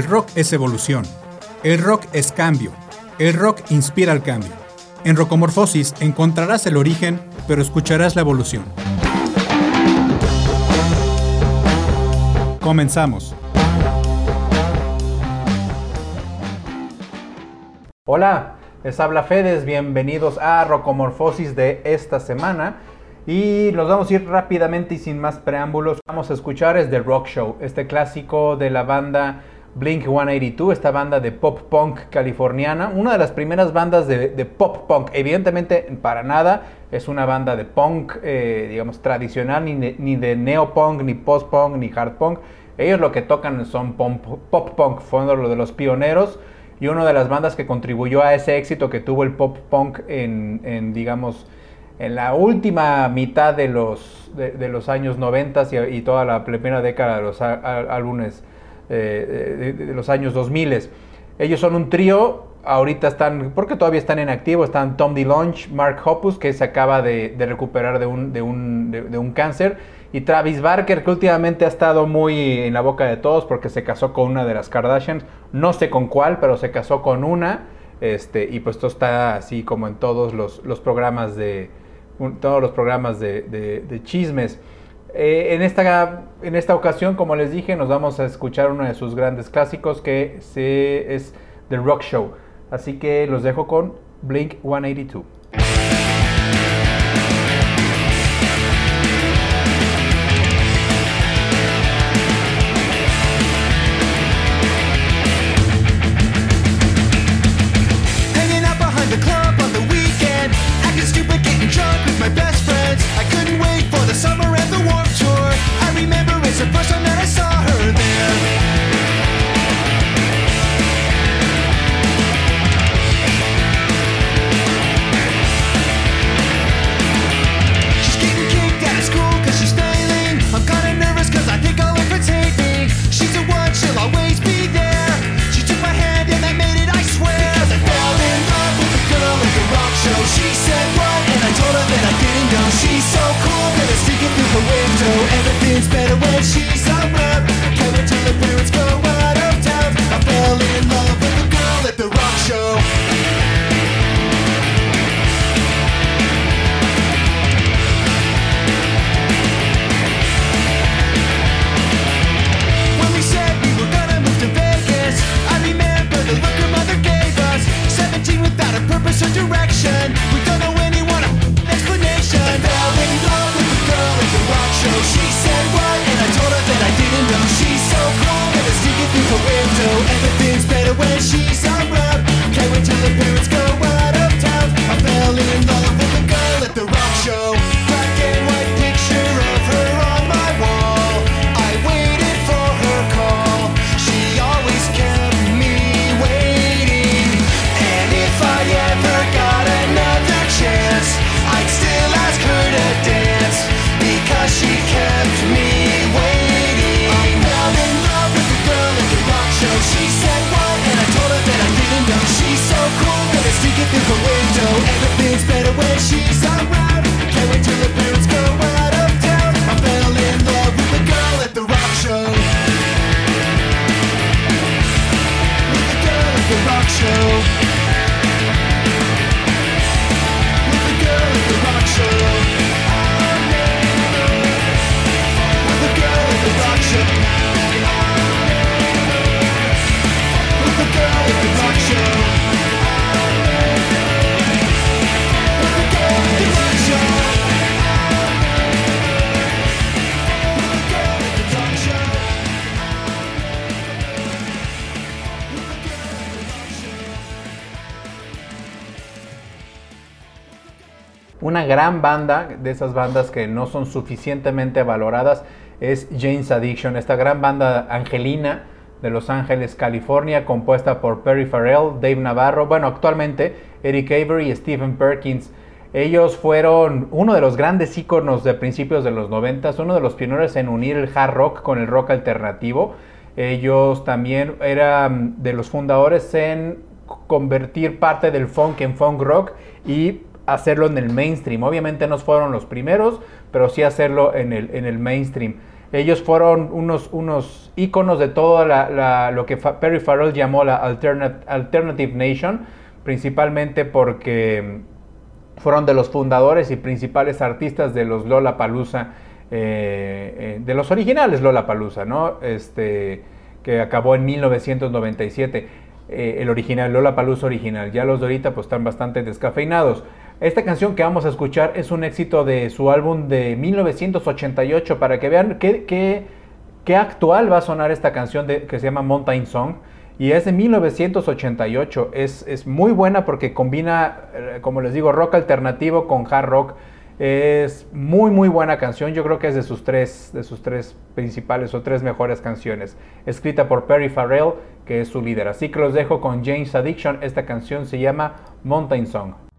El rock es evolución. El rock es cambio. El rock inspira el cambio. En Rocomorfosis encontrarás el origen, pero escucharás la evolución. Comenzamos. Hola, les habla Fedes, bienvenidos a Rocomorfosis de esta semana. Y nos vamos a ir rápidamente y sin más preámbulos. Vamos a escuchar es The Rock Show, este clásico de la banda Blink 182, esta banda de pop punk californiana, una de las primeras bandas de, pop punk. Evidentemente, para nada es una banda de punk, eh, digamos, tradicional, ni de, ni de neopunk, ni post punk, ni hard punk. Ellos lo que tocan son pop, punk, fueron lo de los pioneros y una de las bandas que contribuyó a ese éxito que tuvo el pop punk en digamos, en la última mitad de los, de, los años 90 y, toda la primera década de los álbumes eh, de, los años 2000. Ellos son un trío, ahorita están, porque todavía están en activo, están Tom DeLonge, Mark Hoppus, que se acaba de, recuperar de un, de, un, de un cáncer, y Travis Barker, que últimamente ha estado muy en la boca de todos porque se casó con una de las Kardashians, no sé con cuál, pero se casó con una. Este, y pues esto está así como en todos los programas de, todos los programas de, chismes. Eh, en, esta, en esta ocasión, como les dije, nos vamos a escuchar uno de sus grandes clásicos que es The Rock Show. Así que los dejo con Blink 182. Gran banda, de esas bandas que no son suficientemente valoradas, es Jane's Addiction, esta gran banda angelina de Los Ángeles, California, compuesta por Perry Farrell, Dave Navarro, bueno, actualmente Eric Avery y Stephen Perkins. Ellos fueron uno de los grandes íconos de principios de los 90, uno de los pioneros en unir el hard rock con el rock alternativo. Ellos también eran de los fundadores en convertir parte del funk en funk rock y hacerlo en el mainstream. Obviamente no fueron los primeros, pero sí hacerlo en el, en el mainstream. Ellos fueron unos, unos íconos de todo lo que Perry Farrell llamó la Alternative Nation, principalmente porque fueron de los fundadores y principales artistas de los Lola Palusa, eh, eh, de los originales Lola Palusa, ¿no? Este, que acabó en 1997. Eh, el original, Lola Palusa original. Ya los de ahorita pues están bastante descafeinados. Esta canción que vamos a escuchar es un éxito de su álbum de 1988 para que vean qué, qué, actual va a sonar esta canción que se llama Mountain Song. Y es de 1988. Es, es muy buena porque combina, eh, como les digo, rock alternativo con hard rock. Es muy muy buena canción, yo creo que es de sus tres, de sus tres principales o tres mejores canciones, escrita por Perry Farrell, que es su líder. Así que los dejo con James Addiction, esta canción se llama Mountain Song.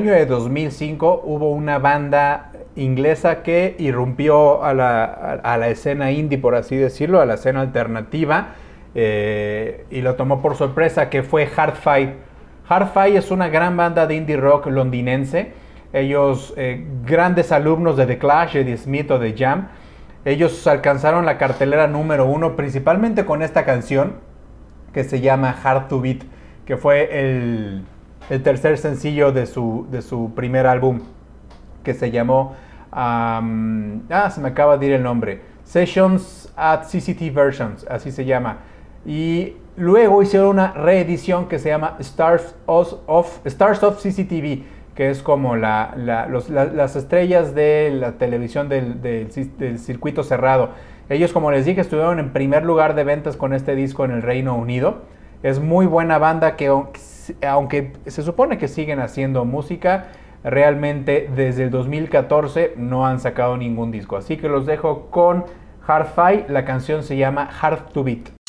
Año de 2005 hubo una banda inglesa que irrumpió a la, a, la escena indie, por así decirlo, a la escena alternativa, eh, y lo tomó por sorpresa, que fue Hardfire. Hardfire es una gran banda de indie rock londinense. Ellos, eh, grandes alumnos de The Clash, de Smith o de Jam, ellos alcanzaron la cartelera número uno principalmente con esta canción que se llama Hard to Beat, que fue el, el tercer sencillo de su, de su primer álbum que se llamó ah, se me acaba de ir el nombre. Sessions at CCT Versions, así se llama. Y luego hicieron una reedición que se llama Stars of, Stars of CCTV, que es como la, las estrellas de la televisión del, del, circuito cerrado. Ellos, como les dije, estuvieron en primer lugar de ventas con este disco en el Reino Unido. Es muy buena banda que, aunque se supone que siguen haciendo música, realmente desde el 2014 no han sacado ningún disco. Así que los dejo con Hard Fight, la canción se llama Hard to Beat.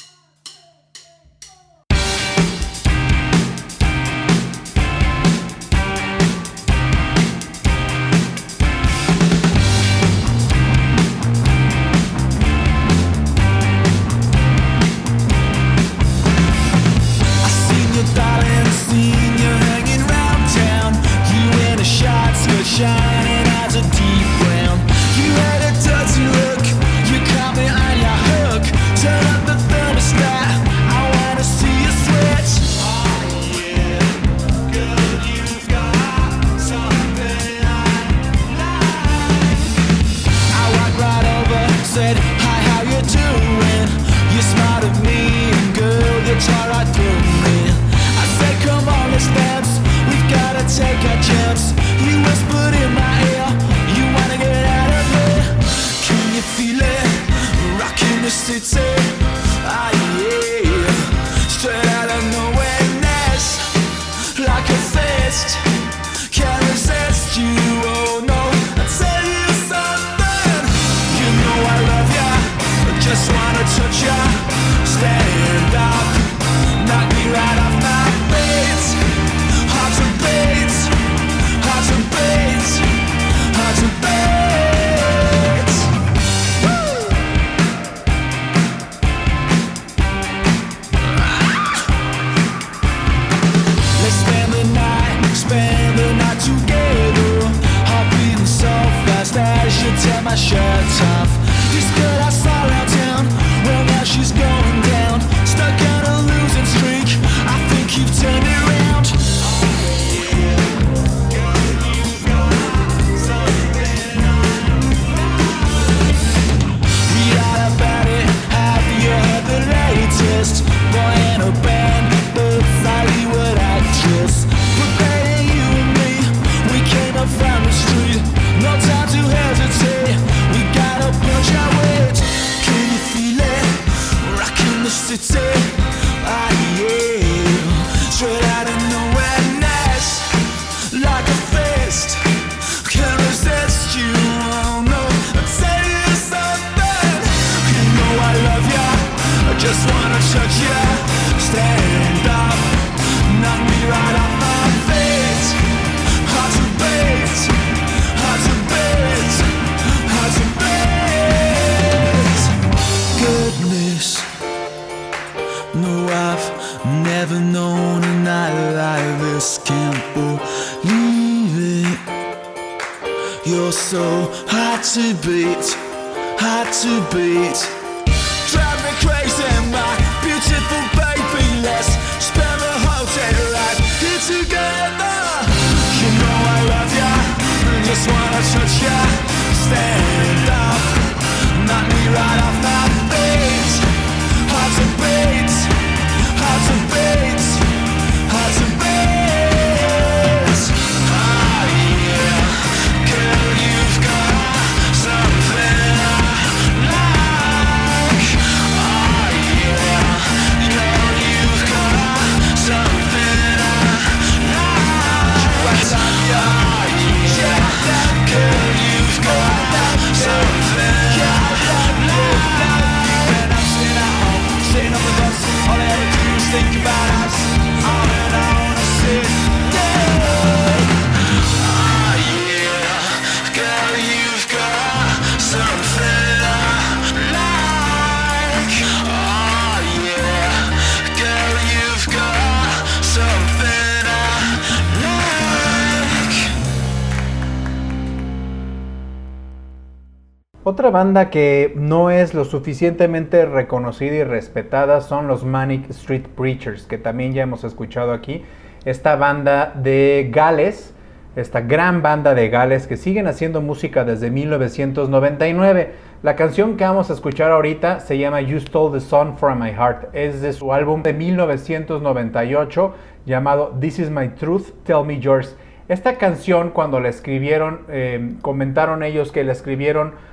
Otra banda que no es lo suficientemente reconocida y respetada son los Manic Street Preachers, que también ya hemos escuchado aquí. Esta banda de Gales, esta gran banda de Gales que siguen haciendo música desde 1999. La canción que vamos a escuchar ahorita se llama You Stole the Sun from My Heart. Es de su álbum de 1998 llamado This Is My Truth, Tell Me Yours. Esta canción cuando la escribieron, eh, comentaron ellos que la escribieron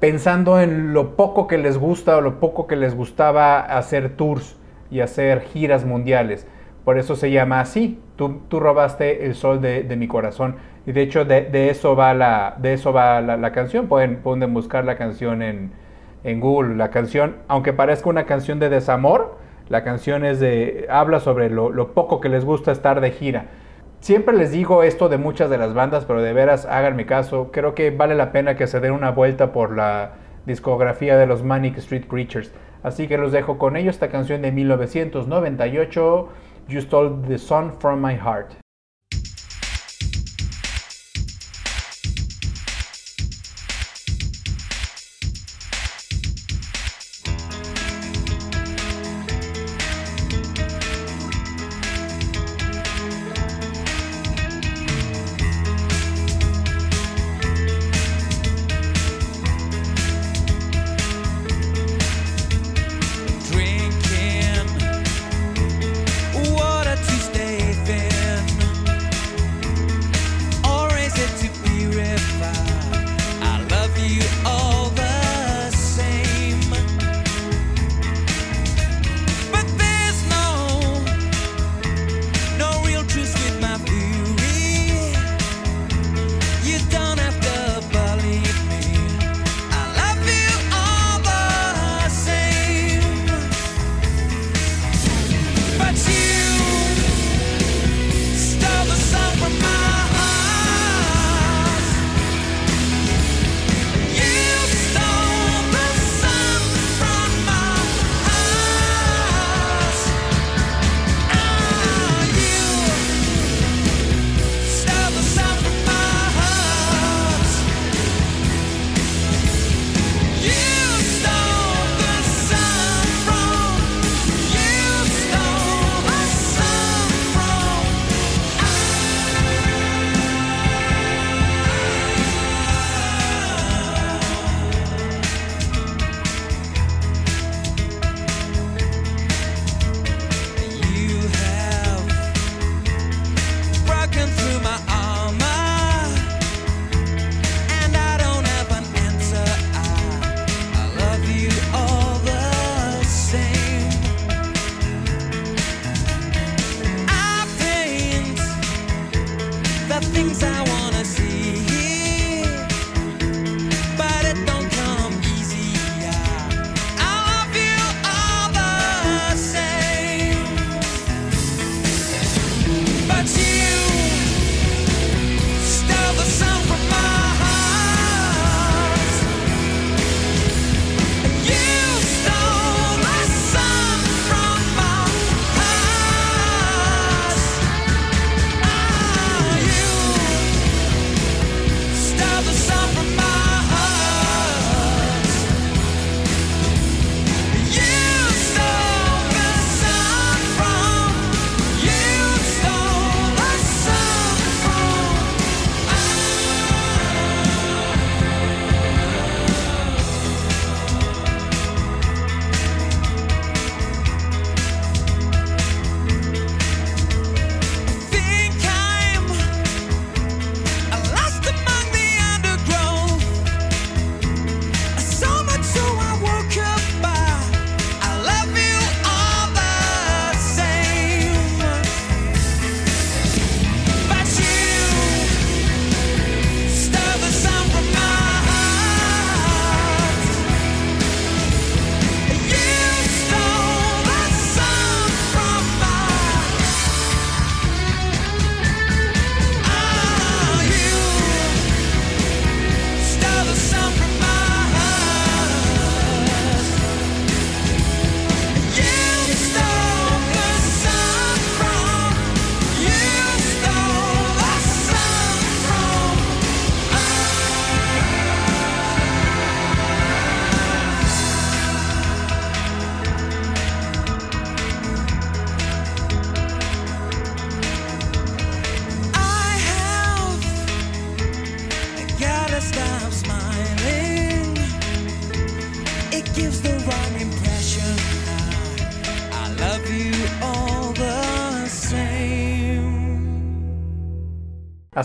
pensando en lo poco que les gusta o lo poco que les gustaba hacer tours y hacer giras mundiales. Por eso se llama así. Tú, robaste el sol de, mi corazón. Y de hecho de, eso va la, de eso va la, canción. Pueden, pueden, buscar la canción en, en, Google. La canción, aunque parezca una canción de desamor, la canción es de, habla sobre lo poco que les gusta estar de gira. Siempre les digo esto de muchas de las bandas, pero de veras háganme caso. Creo que vale la pena que se den una vuelta por la discografía de los Manic Street Preachers. Así que los dejo con ellos esta canción de 1998, You Stole the Sun from My Heart.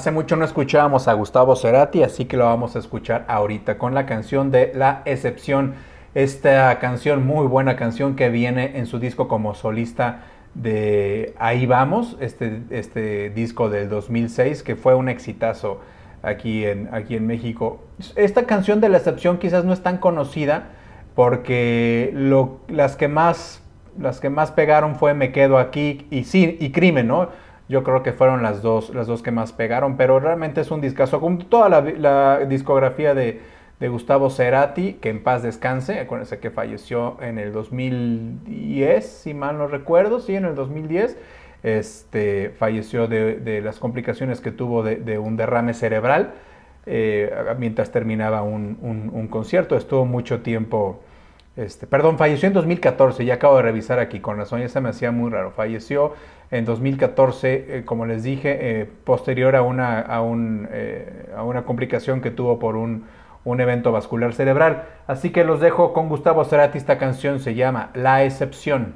Hace mucho no escuchábamos a Gustavo Cerati, así que lo vamos a escuchar ahorita con la canción de La Excepción. Esta canción, muy buena canción que viene en su disco como solista de Ahí Vamos, este, este disco del 2006 que fue un exitazo aquí en, aquí en México. Esta canción de La Excepción quizás no es tan conocida porque las, que más, las que más pegaron fue Me Quedo Aquí y, sí, y Crimen, ¿no? Yo creo que fueron las dos, las dos que más pegaron, pero realmente es un discazo. Como toda la, discografía de, Gustavo Cerati, que en paz descanse, acuérdense que falleció en el 2010, si mal no recuerdo, sí, en el 2010, este, falleció de, las complicaciones que tuvo de, un derrame cerebral eh, mientras terminaba un, concierto. Estuvo mucho tiempo, este, perdón, falleció en 2014, ya acabo de revisar aquí, con razón ya se me hacía muy raro, falleció en 2014, eh, como les dije, eh, posterior a una, a, un, eh, a una complicación que tuvo por un, un, evento vascular cerebral. Así que los dejo con Gustavo Cerati, esta canción se llama La Excepción.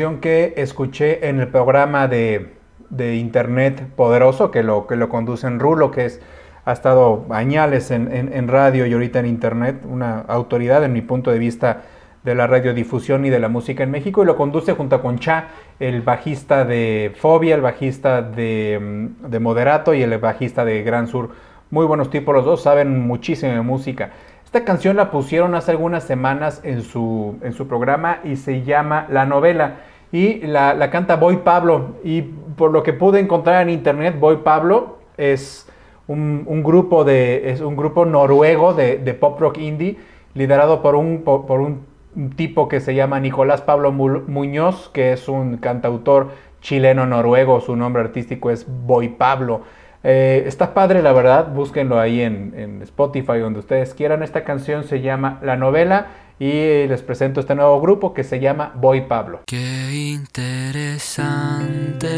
Que escuché en el programa de, Internet Poderoso, que lo, que lo conduce en Rulo, que es, ha estado añales en, en, radio y ahorita en Internet, una autoridad en mi punto de vista de la radiodifusión y de la música en México, y lo conduce junto con Cha, el bajista de Fobia, el bajista de, mm, de Moderato y el bajista de Gran Sur. Muy buenos tipos los dos, saben muchísimo de música. Esta canción la pusieron hace algunas semanas en su, en su programa y se llama La Novela. Y la, canta Boy Pablo. Y por lo que pude encontrar en internet, Boy Pablo es un, grupo, de, es un grupo noruego de, pop rock indie liderado por un, por, un tipo que se llama Nicolás Pablo Muñoz, que es un cantautor chileno noruego. Su nombre artístico es Boy Pablo. Eh, está padre, la verdad, búsquenlo ahí en, Spotify, donde ustedes quieran. Esta canción se llama La Novela y les presento este nuevo grupo que se llama Boy Pablo. Qué interesante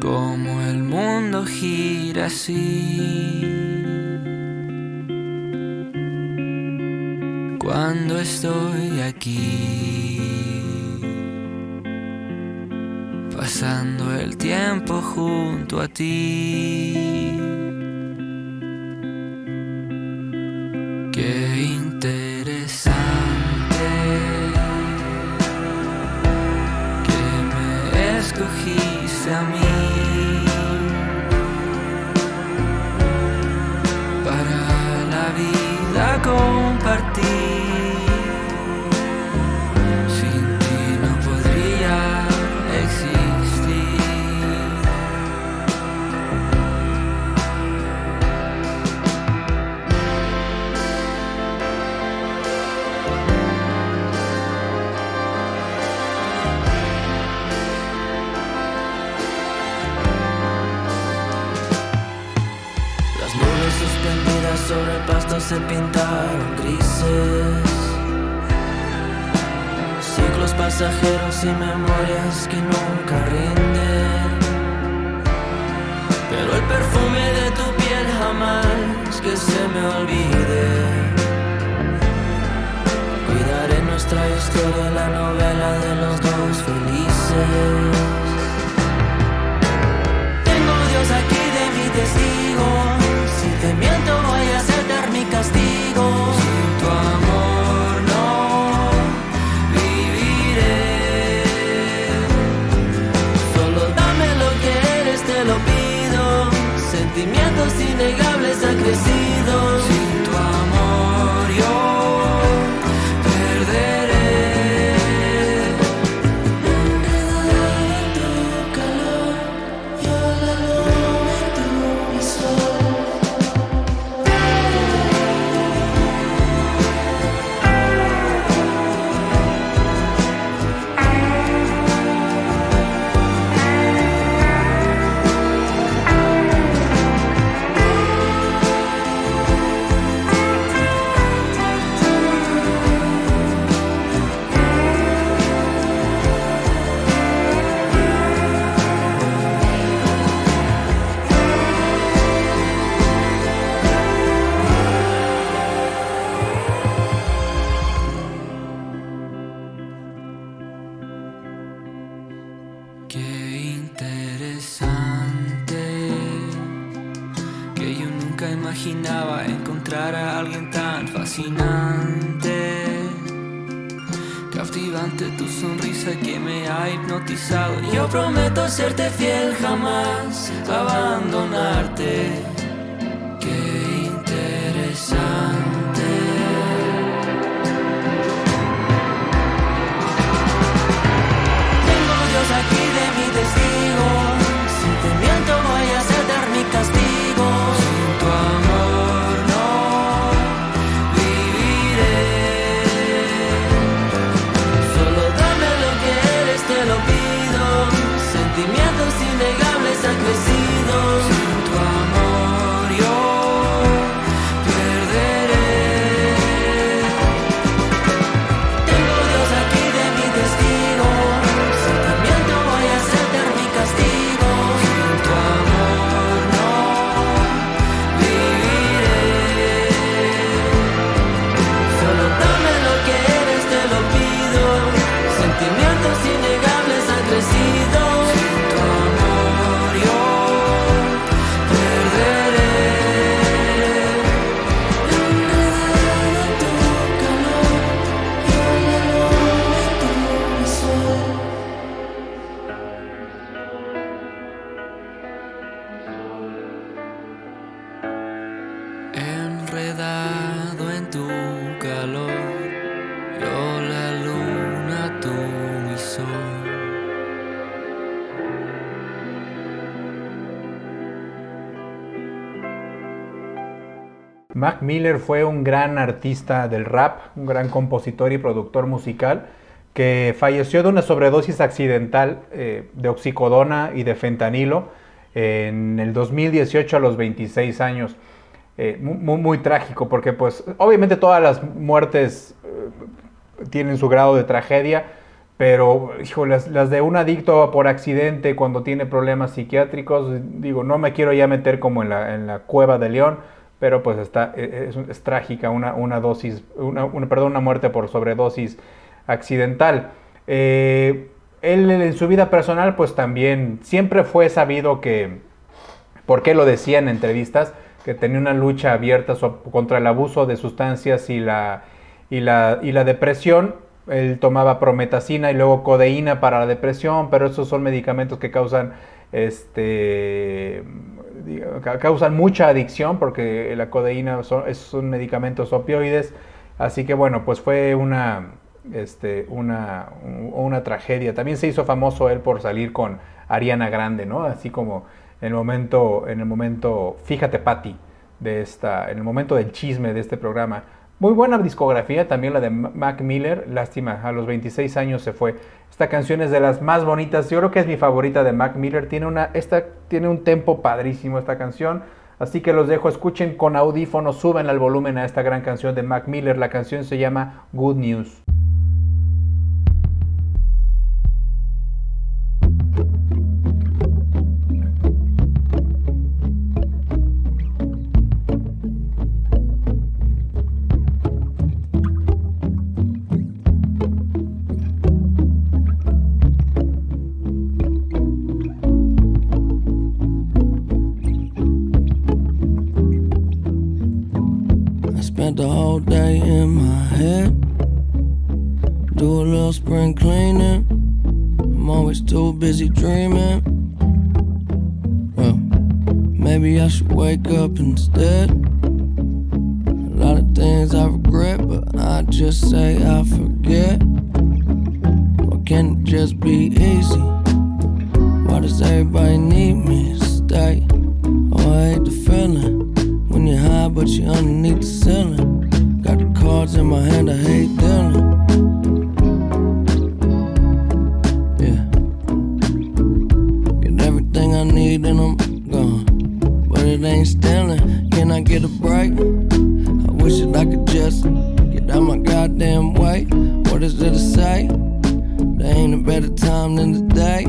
como el mundo gira así. Cuando estoy aquí pasando el tiempo junto a ti. Se pintaron grises. Ciclos pasajeros y memorias que nunca rinden. Pero el perfume de tu piel jamás que se me olvide. Cuidaré nuestra historia, la novela de los dos felices. Tengo Dios aquí de mi testigo. Si te miento castigo. Sin tu amor no viviré. Solo dame lo que eres, te lo pido. Sentimientos innegables acrecidos. serte Miller fue un gran artista del rap, un gran compositor y productor musical que falleció de una sobredosis accidental eh, de oxicodona y de fentanilo en el 2018 a los 26 años. Eh, muy, trágico porque pues obviamente todas las muertes eh, tienen su grado de tragedia, pero hijo, las, de un adicto por accidente cuando tiene problemas psiquiátricos, digo, no me quiero ya meter como la, en la cueva de León, pero pues está, es, es trágica una, una dosis, una, perdón, una muerte por sobredosis accidental. Eh, él en su vida personal pues también siempre fue sabido que, ¿por qué lo decía en entrevistas? Que tenía una lucha abierta contra el abuso de sustancias y la, y la, y la depresión. Él tomaba prometacina y luego codeína para la depresión, pero esos son medicamentos que causan este causan mucha adicción porque la codeína son, son medicamentos opioides. Así que bueno, pues fue una, este, una, una tragedia. También se hizo famoso él por salir con Ariana Grande, ¿no? Así como en el momento, en el momento, fíjate Patty, de esta, en el momento del chisme de este programa. Muy buena discografía, también la de Mac Miller, lástima, a los 26 años se fue. Esta canción es de las más bonitas, yo creo que es mi favorita de Mac Miller, tiene, una, esta, tiene un tempo padrísimo esta canción, así que los dejo, escuchen con audífonos, suben al volumen a esta gran canción de Mac Miller, la canción se llama Good News. Ain't stealing. Can I get a break? I wish that I could just get out my goddamn way. What is there to say? There ain't a better time than today.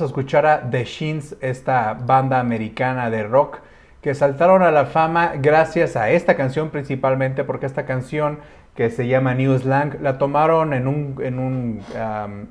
Vamos a escuchar a The Shins, esta banda americana de rock que saltaron a la fama gracias a esta canción principalmente, porque esta canción que se llama New Slang la tomaron en un, en un,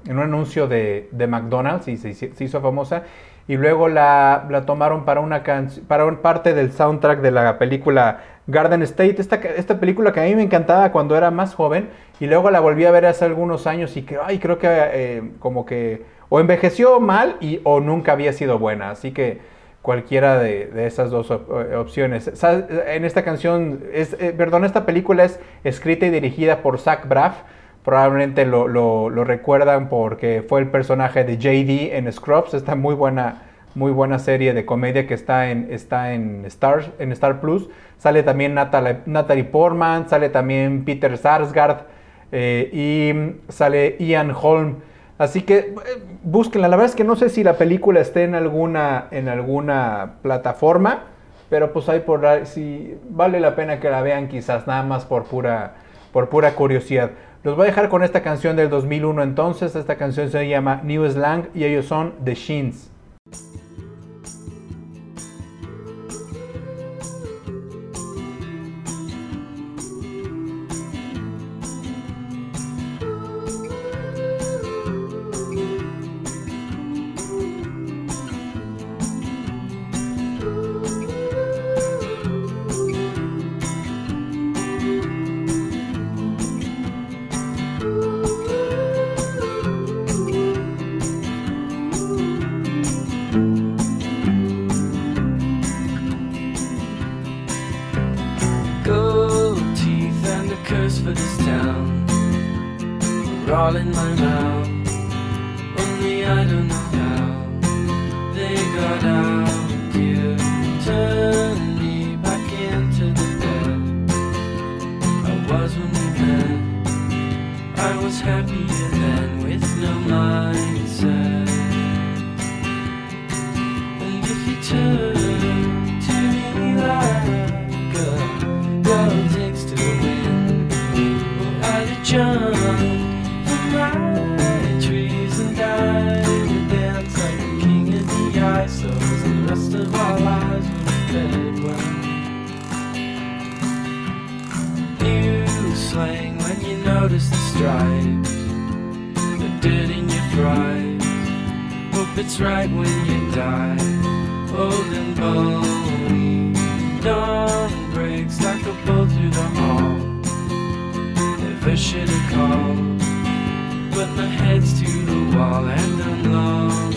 en un anuncio de, McDonald's y se, hizo famosa, y luego la, la tomaron para una, para una parte del soundtrack de la película Garden State, esta, esta película que a mí me encantaba cuando era más joven, y luego la volví a ver hace algunos años y que, ay, creo que eh, como que o envejeció mal y, o nunca había sido buena. Así que cualquiera de, esas dos eh, opciones. En esta canción, eh, perdón, esta película es escrita y dirigida por Zach Braff. Probablemente lo, recuerdan porque fue el personaje de JD en Scrubs, esta muy buena, muy buena serie de comedia que está en, está en, Star, en Star Plus. Sale también Natalie, Natalie Portman, sale también Peter Sarsgaard eh, y sale Ian Holm. Así que eh, búsquenla. La verdad es que no sé si la película esté en alguna, en alguna plataforma, pero pues hay por si vale la pena que la vean quizás nada más por pura, por pura curiosidad. Los voy a dejar con esta canción del 2001 entonces. Esta canción se llama New Slang y ellos son The should have called. But my head's to the wall and I'm lost.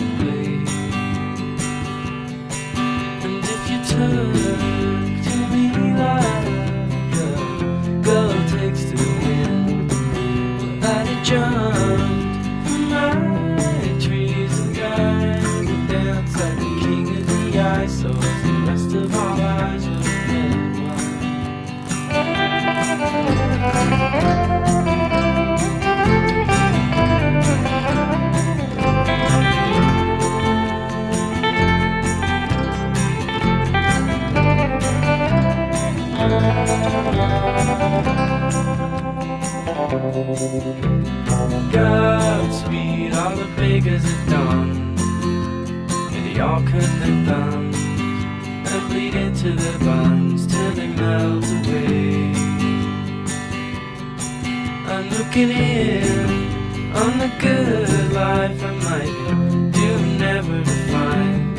Godspeed, all the beggars at dawn. And they all cut their thumbs and bleed into their buns till they melt away. I'm looking in on the good life I might do never to find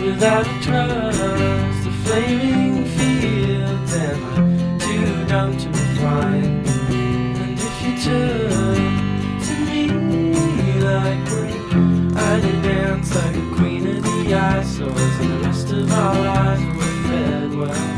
without a trust, the flaming and I'm dumb to find to me like when I did dance like a queen of the ice, so as the rest of our lives were fed well.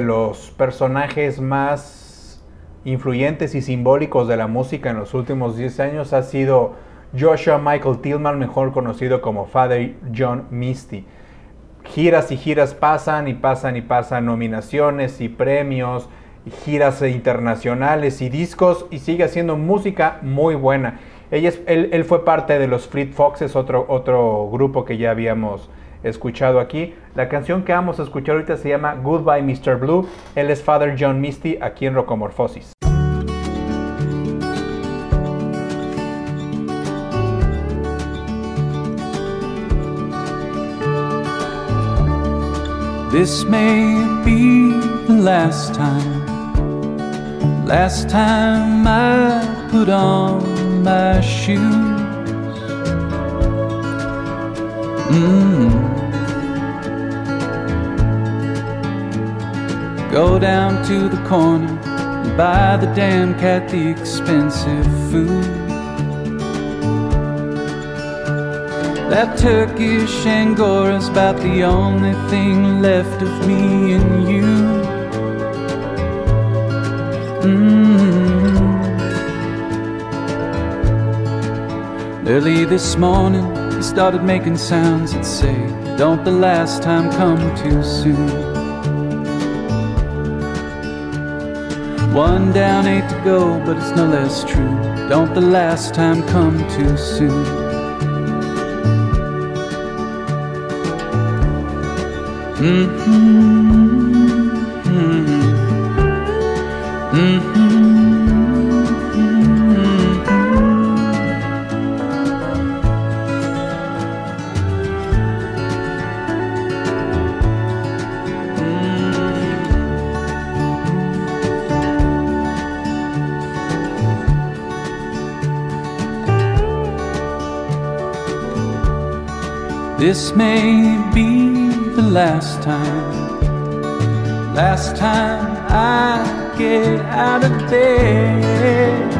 Los personajes más influyentes y simbólicos de la música en los últimos 10 años ha sido Joshua Michael Tillman, mejor conocido como Father John Misty. Giras y giras pasan y pasan y pasan nominaciones y premios, giras internacionales y discos y sigue haciendo música muy buena. Él, él fue parte de los Fleet Foxes, otro, otro grupo que ya habíamos escuchado aquí. La canción que vamos a escuchar ahorita se llama Goodbye Mr. Blue. Él es Father John Misty aquí en Rocomorfosis. This may be the last time, last time I put on my shoes. Mm. Go down to the corner and buy the damn cat the expensive food. That Turkish Angora's about the only thing left of me and you. Mm. Early this morning, started making sounds that say, Don't the last time come too soon. One down, eight to go, but it's no less true. Don't the last time come too soon. Mm-hmm. This may be the last time, last time I get out of bed.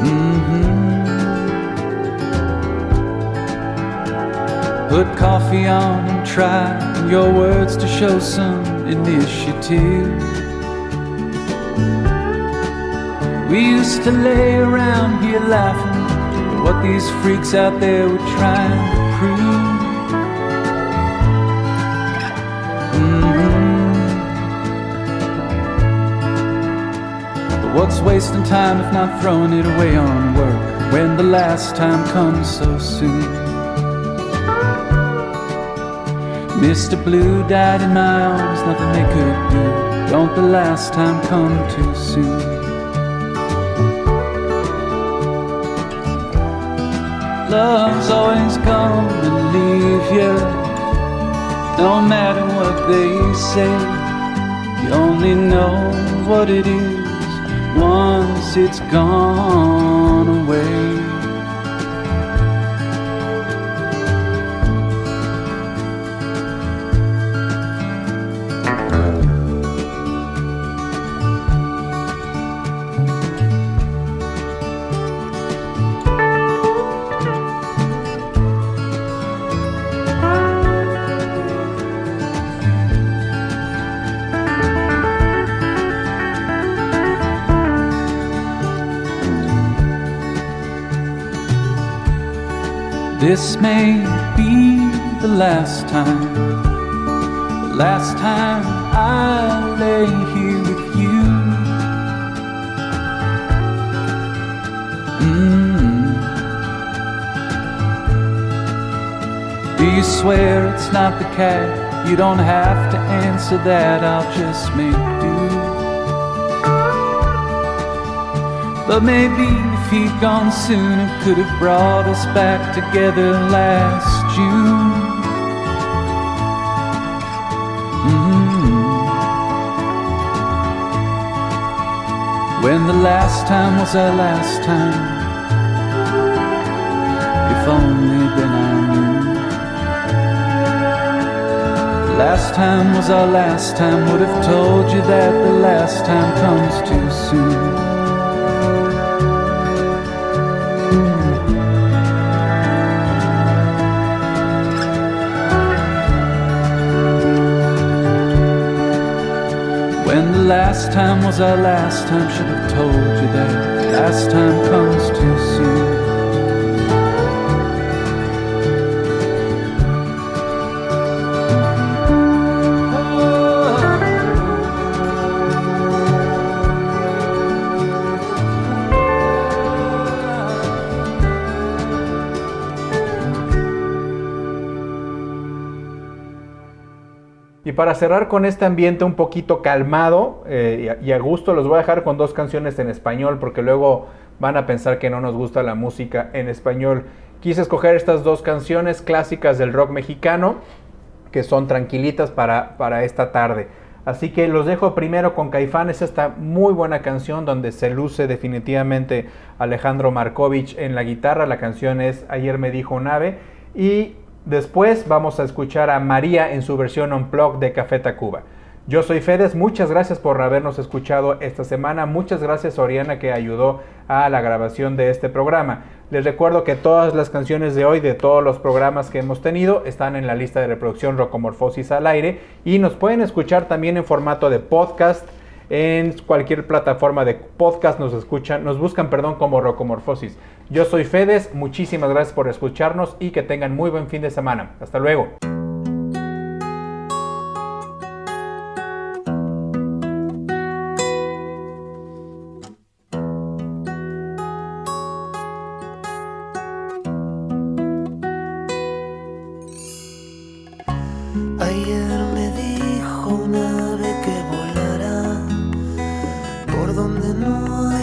Mm-hmm. Put coffee on and try your words to show some initiative. We used to lay around here laughing what these freaks out there were trying to prove. Mhm. But what's wasting time if not throwing it away on work when the last time comes so soon? Mr. Blue died in my arms, nothing they could do. Don't the last time come too soon? Love's always come and leave you. No matter what they say, you only know what it is once it's gone away. This may be the last time, the last time I lay here with you. Mm. Do you swear it's not the cat? You don't have to answer that, I'll just make do. But maybe if he'd gone sooner, could have brought us back together last June. Mhm. When the last time was our last time. If only then I knew. Last time was our last time. Would have told you that the last time comes too soon. Last time was our last time. Should have told you that. Last time comes too soon. Para cerrar con este ambiente un poquito calmado eh, y, a, gusto, los voy a dejar con dos canciones en español porque luego van a pensar que no nos gusta la música en español. Quise escoger estas dos canciones clásicas del rock mexicano que son tranquilitas para, para esta tarde. Así que los dejo primero con Caifanes, esta muy buena canción donde se luce definitivamente Alejandro Markovich en la guitarra. La canción es Ayer me dijo un ave. Y después vamos a escuchar a María en su versión on-plug de Café Tacuba. Yo soy Fedes, muchas gracias por habernos escuchado esta semana. Muchas gracias Oriana que ayudó a la grabación de este programa. Les recuerdo que todas las canciones de hoy, de todos los programas que hemos tenido, están en la lista de reproducción Rocomorfosis al aire y nos pueden escuchar también en formato de podcast. En cualquier plataforma de podcast nos escuchan, nos buscan, perdón, como Rocomorfosis. Yo soy Fedes, muchísimas gracias por escucharnos y que tengan muy buen fin de semana. Hasta luego. Donde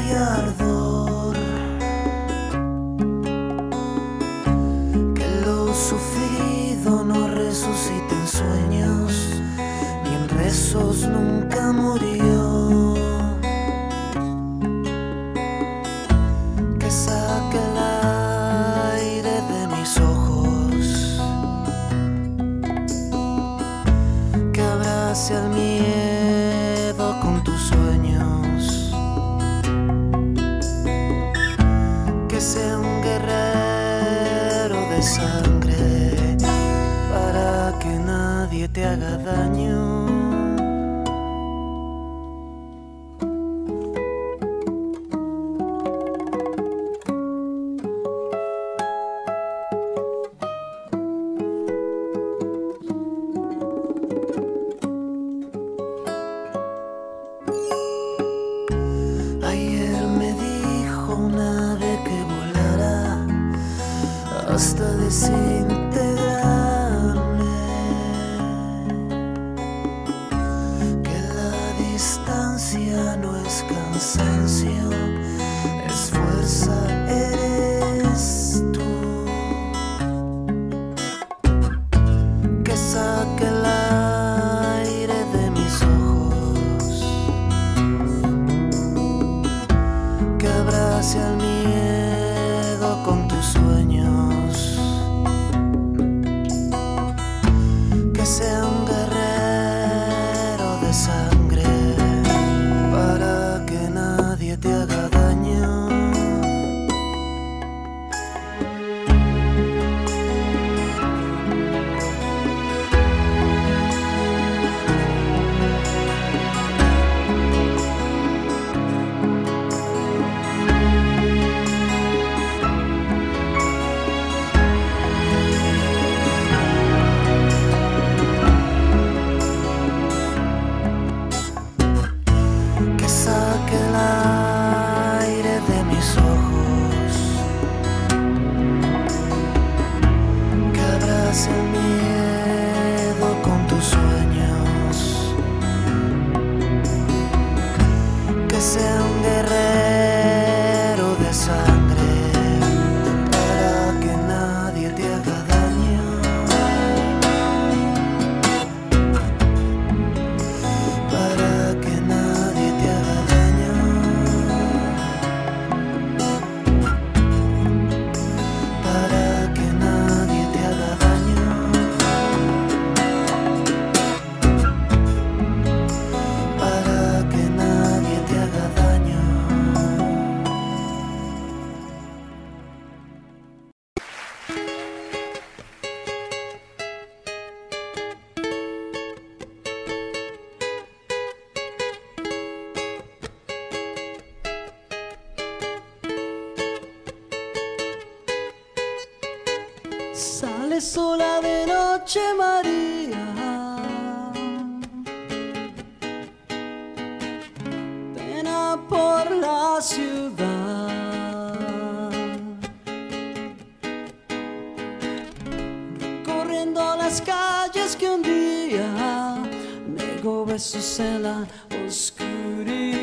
recorriendo las calles que un día negó besos en la oscuridad.